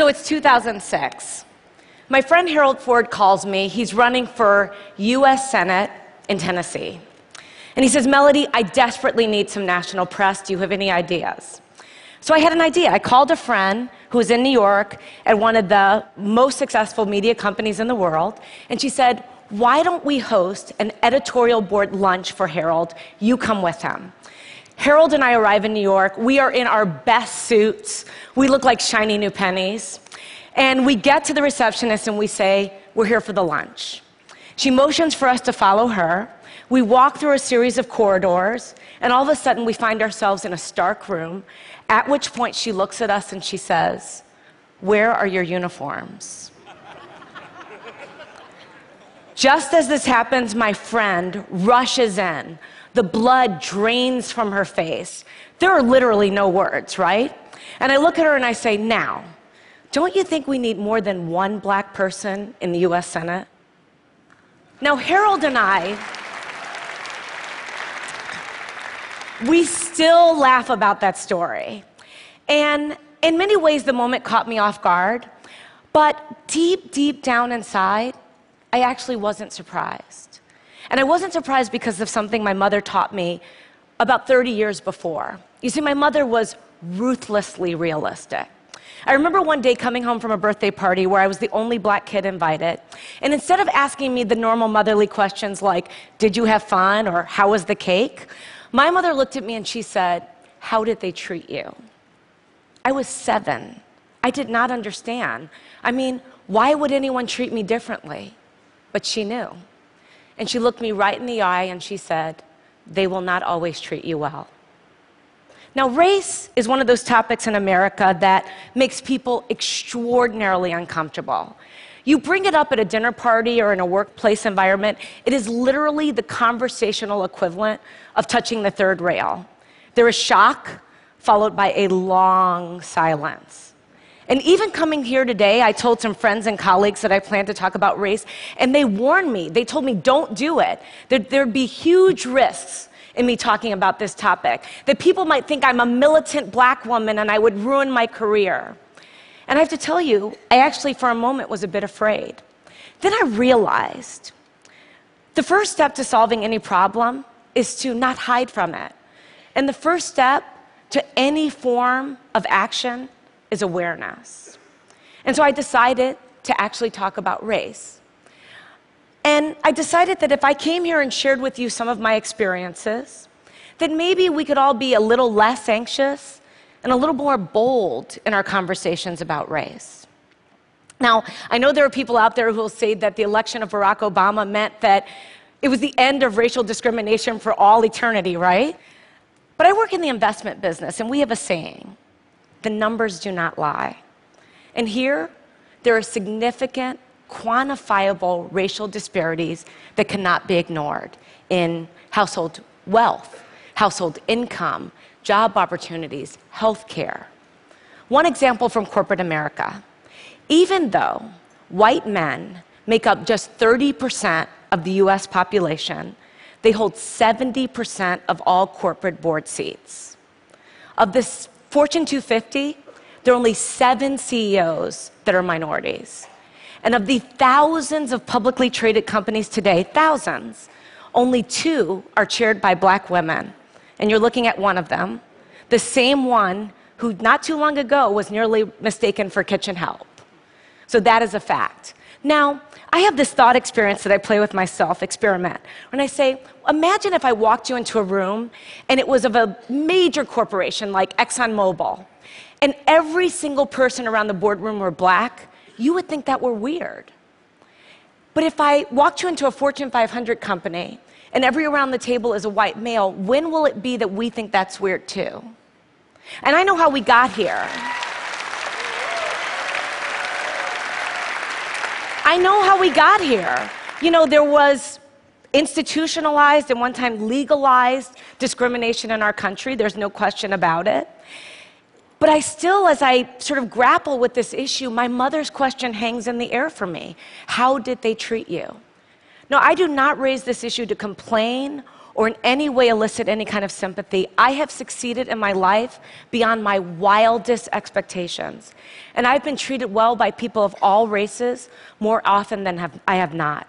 So it's 2006. My friend Harold Ford calls me. He's running for US Senate in Tennessee. And he says, Mellody, I desperately need some national press. Do you have any ideas? So I had an idea. I called a friend who was in New York at one of the most successful media companies in the world, and she said, Why don't we host an editorial board lunch for Harold? You come with him. Harold and I arrive in New York. We are in our best suits. We look like shiny new pennies. And we get to the receptionist and we say, We're here for the lunch. She motions for us to follow her. We walk through a series of corridors, and all of a sudden we find ourselves in a stark room, at which point she looks at us and she says, Where are your uniforms? Just as this happens, my friend rushes in. The blood drains from her face. There are literally no words, right? And I look at her and I say, Now, don't you think we need more than one black person in the US Senate? Now, Harold and I, we still laugh about that story. And in many ways, the moment caught me off guard. But deep, deep down inside, I actually wasn't surprised. And I wasn't surprised because of something my mother taught me about 30 years before. You see, my mother was ruthlessly realistic. I remember one day coming home from a birthday party where I was the only black kid invited. And instead of asking me the normal motherly questions like, Did you have fun? or How was the cake? my mother looked at me and she said, How did they treat you? I was seven. I did not understand. I mean, why would anyone treat me differently? But she knew. And she looked me right in the eye and she said, They will not always treat you well. Now, race is one of those topics in America that makes people extraordinarily uncomfortable. You bring it up at a dinner party or in a workplace environment, it is literally the conversational equivalent of touching the third rail. There is shock, followed by a long silence. And even coming here today, I told some friends and colleagues that I plan to talk about race, and they warned me. They told me, don't do it. There, would be huge risks in me talking about this topic. That people might think I'm a militant black woman and I would ruin my career. And I have to tell you, I actually, for a moment, was a bit afraid. Then I realized the first step to solving any problem is to not hide from it. And the first step to any form of action is awareness. And so I decided to actually talk about race. And I decided that if I came here and shared with you some of my experiences, that maybe we could all be a little less anxious and a little more bold in our conversations about race. Now, I know there are people out there who will say that the election of Barack Obama meant that it was the end of racial discrimination for all eternity, right? But I work in the investment business, and we have a saying the numbers do not lie. And here, there are significant quantifiable racial disparities that cannot be ignored in household wealth, household income, job opportunities, health care. One example from corporate America even though white men make up just 30% of the US population, they hold 70% of all corporate board seats. Of this Fortune 250, there are only seven CEOs that are minorities. And of the thousands of publicly traded companies today, thousands, only two are chaired by black women. And you're looking at one of them, the same one who not too long ago was nearly mistaken for kitchen help. So that is a fact. Now, I have this thought experience that I play with myself, experiment. When I say, imagine if I walked you into a room and it was of a major corporation like ExxonMobil, and every single person around the boardroom were black, you would think that were weird. But if I walked you into a Fortune 500 company and every around the table is a white male, when will it be that we think that's weird too? And I know how we got here. I know how we got here. You know, there was institutionalized and one time legalized discrimination in our country. There's no question about it. But I still, as I sort of grapple with this issue, my mother's question hangs in the air for me How did they treat you? No, I do not raise this issue to complain or in any way elicit any kind of sympathy, I have succeeded in my life beyond my wildest expectations. And I've been treated well by people of all races more often than have, I have not.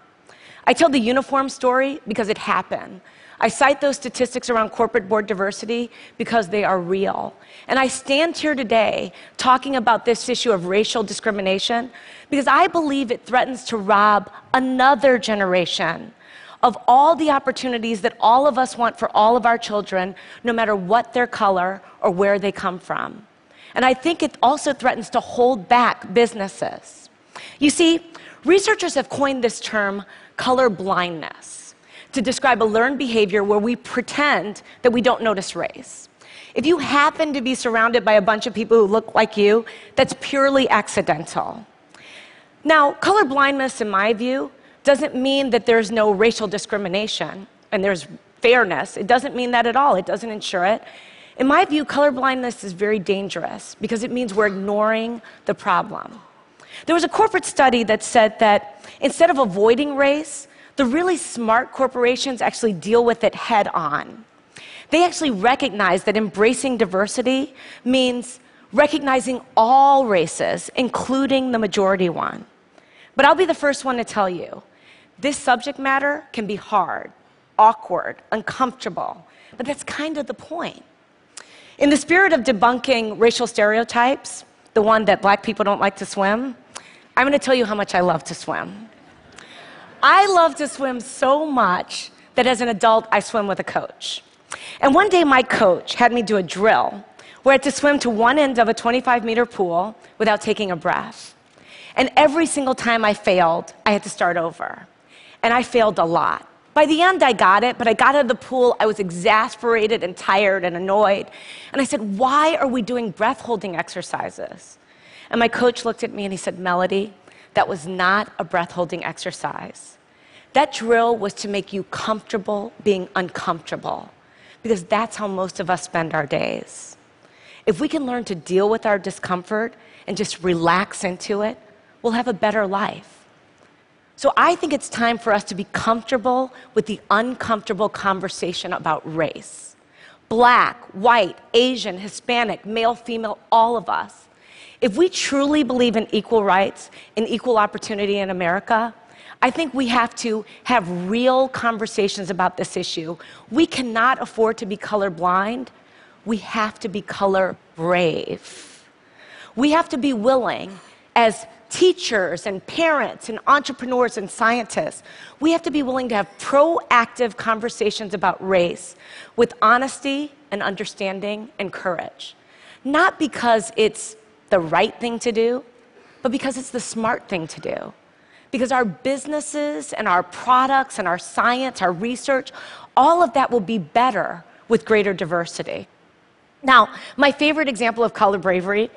I tell the uniform story because it happened. I cite those statistics around corporate board diversity because they are real. And I stand here today talking about this issue of racial discrimination because I believe it threatens to rob another generation of all the opportunities that all of us want for all of our children, no matter what their color or where they come from. And I think it also threatens to hold back businesses. You see, researchers have coined this term color blindness to describe a learned behavior where we pretend that we don't notice race. If you happen to be surrounded by a bunch of people who look like you, that's purely accidental. Now, color blindness, in my view, doesn't mean that there's no racial discrimination and there's fairness. It doesn't mean that at all. It doesn't ensure it. In my view, colorblindness is very dangerous because it means we're ignoring the problem. There was a corporate study that said that instead of avoiding race, the really smart corporations actually deal with it head on. They actually recognize that embracing diversity means recognizing all races, including the majority one. But I'll be the first one to tell you this subject matter can be hard, awkward, uncomfortable, but that's kind of the point. In the spirit of debunking racial stereotypes, the one that black people don't like to swim, I'm going to tell you how much I love to swim. I love to swim so much that as an adult, I swim with a coach. And one day, my coach had me do a drill where I had to swim to one end of a 25 meter pool without taking a breath. And every single time I failed, I had to start over. And I failed a lot. By the end, I got it, but I got out of the pool. I was exasperated and tired and annoyed. And I said, Why are we doing breath holding exercises? And my coach looked at me and he said, Mellody, that was not a breath holding exercise. That drill was to make you comfortable being uncomfortable, because that's how most of us spend our days. If we can learn to deal with our discomfort and just relax into it, we'll have a better life. So I think it's time for us to be comfortable with the uncomfortable conversation about race. Black, white, Asian, Hispanic, male, female, all of us. If we truly believe in equal rights and equal opportunity in America, I think we have to have real conversations about this issue. We cannot afford to be colorblind. We have to be color brave. We have to be willing, as teachers and parents and entrepreneurs and scientists, we have to be willing to have proactive conversations about race with honesty and understanding and courage. Not because it's the right thing to do, but because it's the smart thing to do. Because our businesses and our products and our science, our research, all of that will be better with greater diversity. Now, my favorite example of color bravery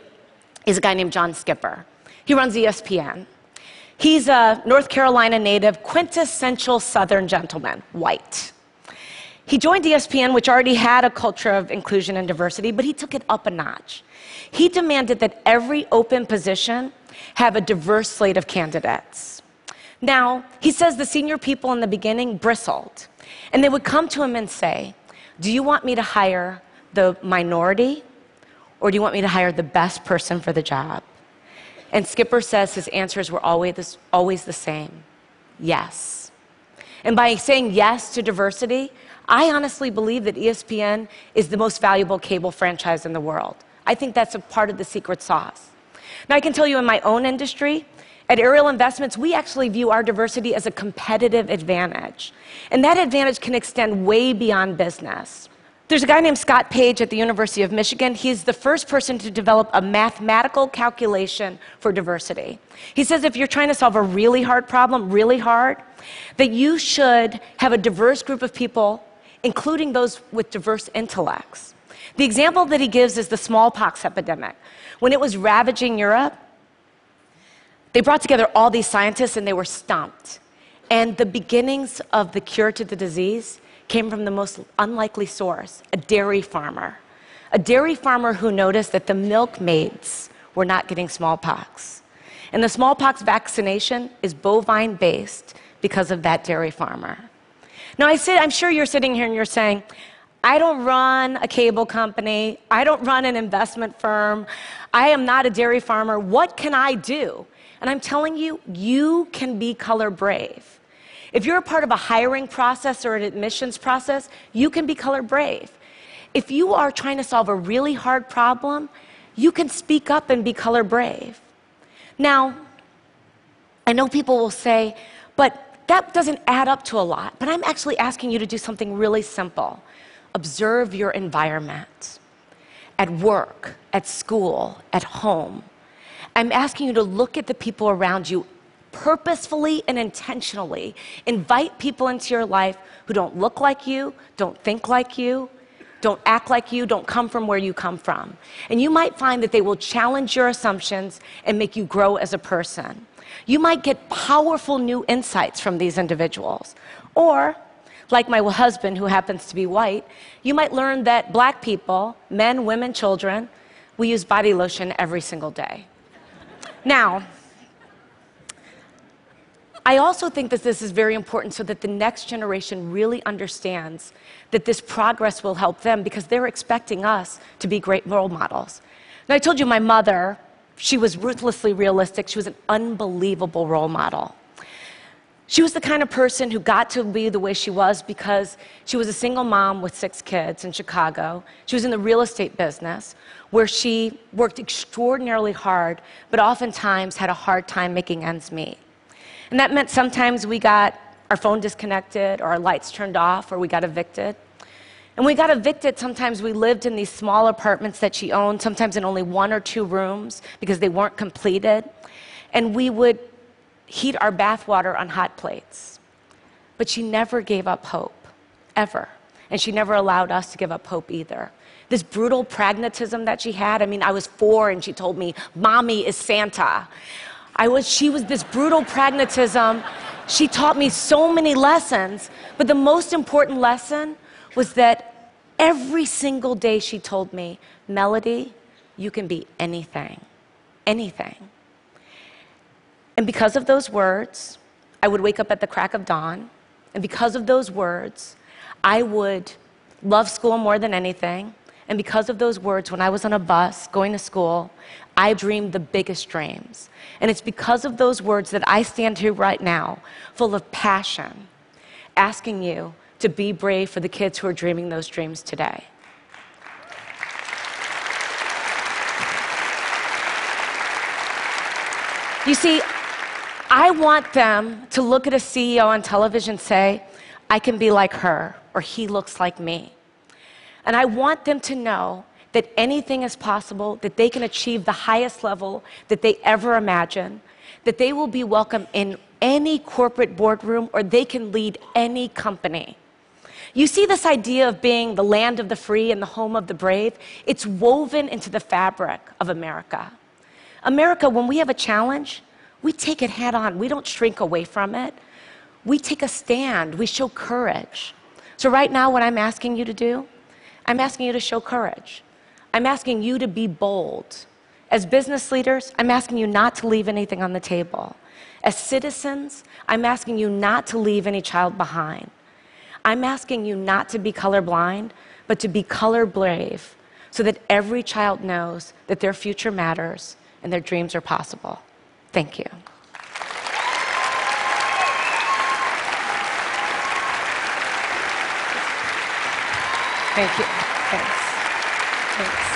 is a guy named John Skipper. He runs ESPN. He's a North Carolina native, quintessential Southern gentleman, white. He joined ESPN, which already had a culture of inclusion and diversity, but he took it up a notch. He demanded that every open position have a diverse slate of candidates. Now, he says the senior people in the beginning bristled, and they would come to him and say, Do you want me to hire the minority, or do you want me to hire the best person for the job? And Skipper says his answers were always, always the same yes. And by saying yes to diversity, I honestly believe that ESPN is the most valuable cable franchise in the world. I think that's a part of the secret sauce. Now, I can tell you in my own industry, at Ariel Investments, we actually view our diversity as a competitive advantage. And that advantage can extend way beyond business. There's a guy named Scott Page at the University of Michigan. He's the first person to develop a mathematical calculation for diversity. He says if you're trying to solve a really hard problem, really hard, that you should have a diverse group of people including those with diverse intellects. The example that he gives is the smallpox epidemic. When it was ravaging Europe, they brought together all these scientists and they were stumped. And the beginnings of the cure to the disease came from the most unlikely source a dairy farmer. A dairy farmer who noticed that the milkmaids were not getting smallpox. And the smallpox vaccination is bovine based because of that dairy farmer. Now, I sit, I'm sure you're sitting here and you're saying, I don't run a cable company. I don't run an investment firm. I am not a dairy farmer. What can I do? And I'm telling you, you can be color brave. If you're a part of a hiring process or an admissions process, you can be color brave. If you are trying to solve a really hard problem, you can speak up and be color brave. Now, I know people will say, but that doesn't add up to a lot. But I'm actually asking you to do something really simple observe your environment at work, at school, at home. I'm asking you to look at the people around you purposefully and intentionally. Invite people into your life who don't look like you, don't think like you, don't act like you, don't come from where you come from. And you might find that they will challenge your assumptions and make you grow as a person. You might get powerful new insights from these individuals. Or, like my husband, who happens to be white, you might learn that black people, men, women, children, we use body lotion every single day. Now, I also think that this is very important so that the next generation really understands that this progress will help them because they're expecting us to be great role models. Now, I told you my mother she was ruthlessly realistic. She was an unbelievable role model. She was the kind of person who got to be the way she was because she was a single mom with six kids in Chicago. She was in the real estate business where she worked extraordinarily hard, but oftentimes had a hard time making ends meet. And that meant sometimes we got our phone disconnected or our lights turned off or we got evicted. And we got evicted. Sometimes we lived in these small apartments that she owned, sometimes in only one or two rooms because they weren't completed. And we would heat our bathwater on hot plates. But she never gave up hope, ever. And she never allowed us to give up hope either. This brutal pragmatism that she had, I mean, I was four and she told me, Mommy is Santa. I was, she was this brutal pragmatism. She taught me so many lessons, but the most important lesson was that every single day she told me, Mellody, you can be anything, anything. And because of those words, I would wake up at the crack of dawn. And because of those words, I would love school more than anything. And because of those words, when I was on a bus going to school, I dreamed the biggest dreams. And it's because of those words that I stand here right now, full of passion, asking you to be brave for the kids who are dreaming those dreams today. You see, I want them to look at a CEO on television and say, I can be like her, or he looks like me. And I want them to know that anything is possible, that they can achieve the highest level that they ever imagine, that they will be welcome in any corporate boardroom, or they can lead any company. You see this idea of being the land of the free and the home of the brave? It's woven into the fabric of America. America, when we have a challenge, we take it head on. We don't shrink away from it. We take a stand. We show courage. So, right now, what I'm asking you to do, I'm asking you to show courage. I'm asking you to be bold. As business leaders, I'm asking you not to leave anything on the table. As citizens, I'm asking you not to leave any child behind. I'm asking you not to be colorblind, but to be color brave so that every child knows that their future matters and their dreams are possible. Thank you. Thank you. Thanks. Thanks.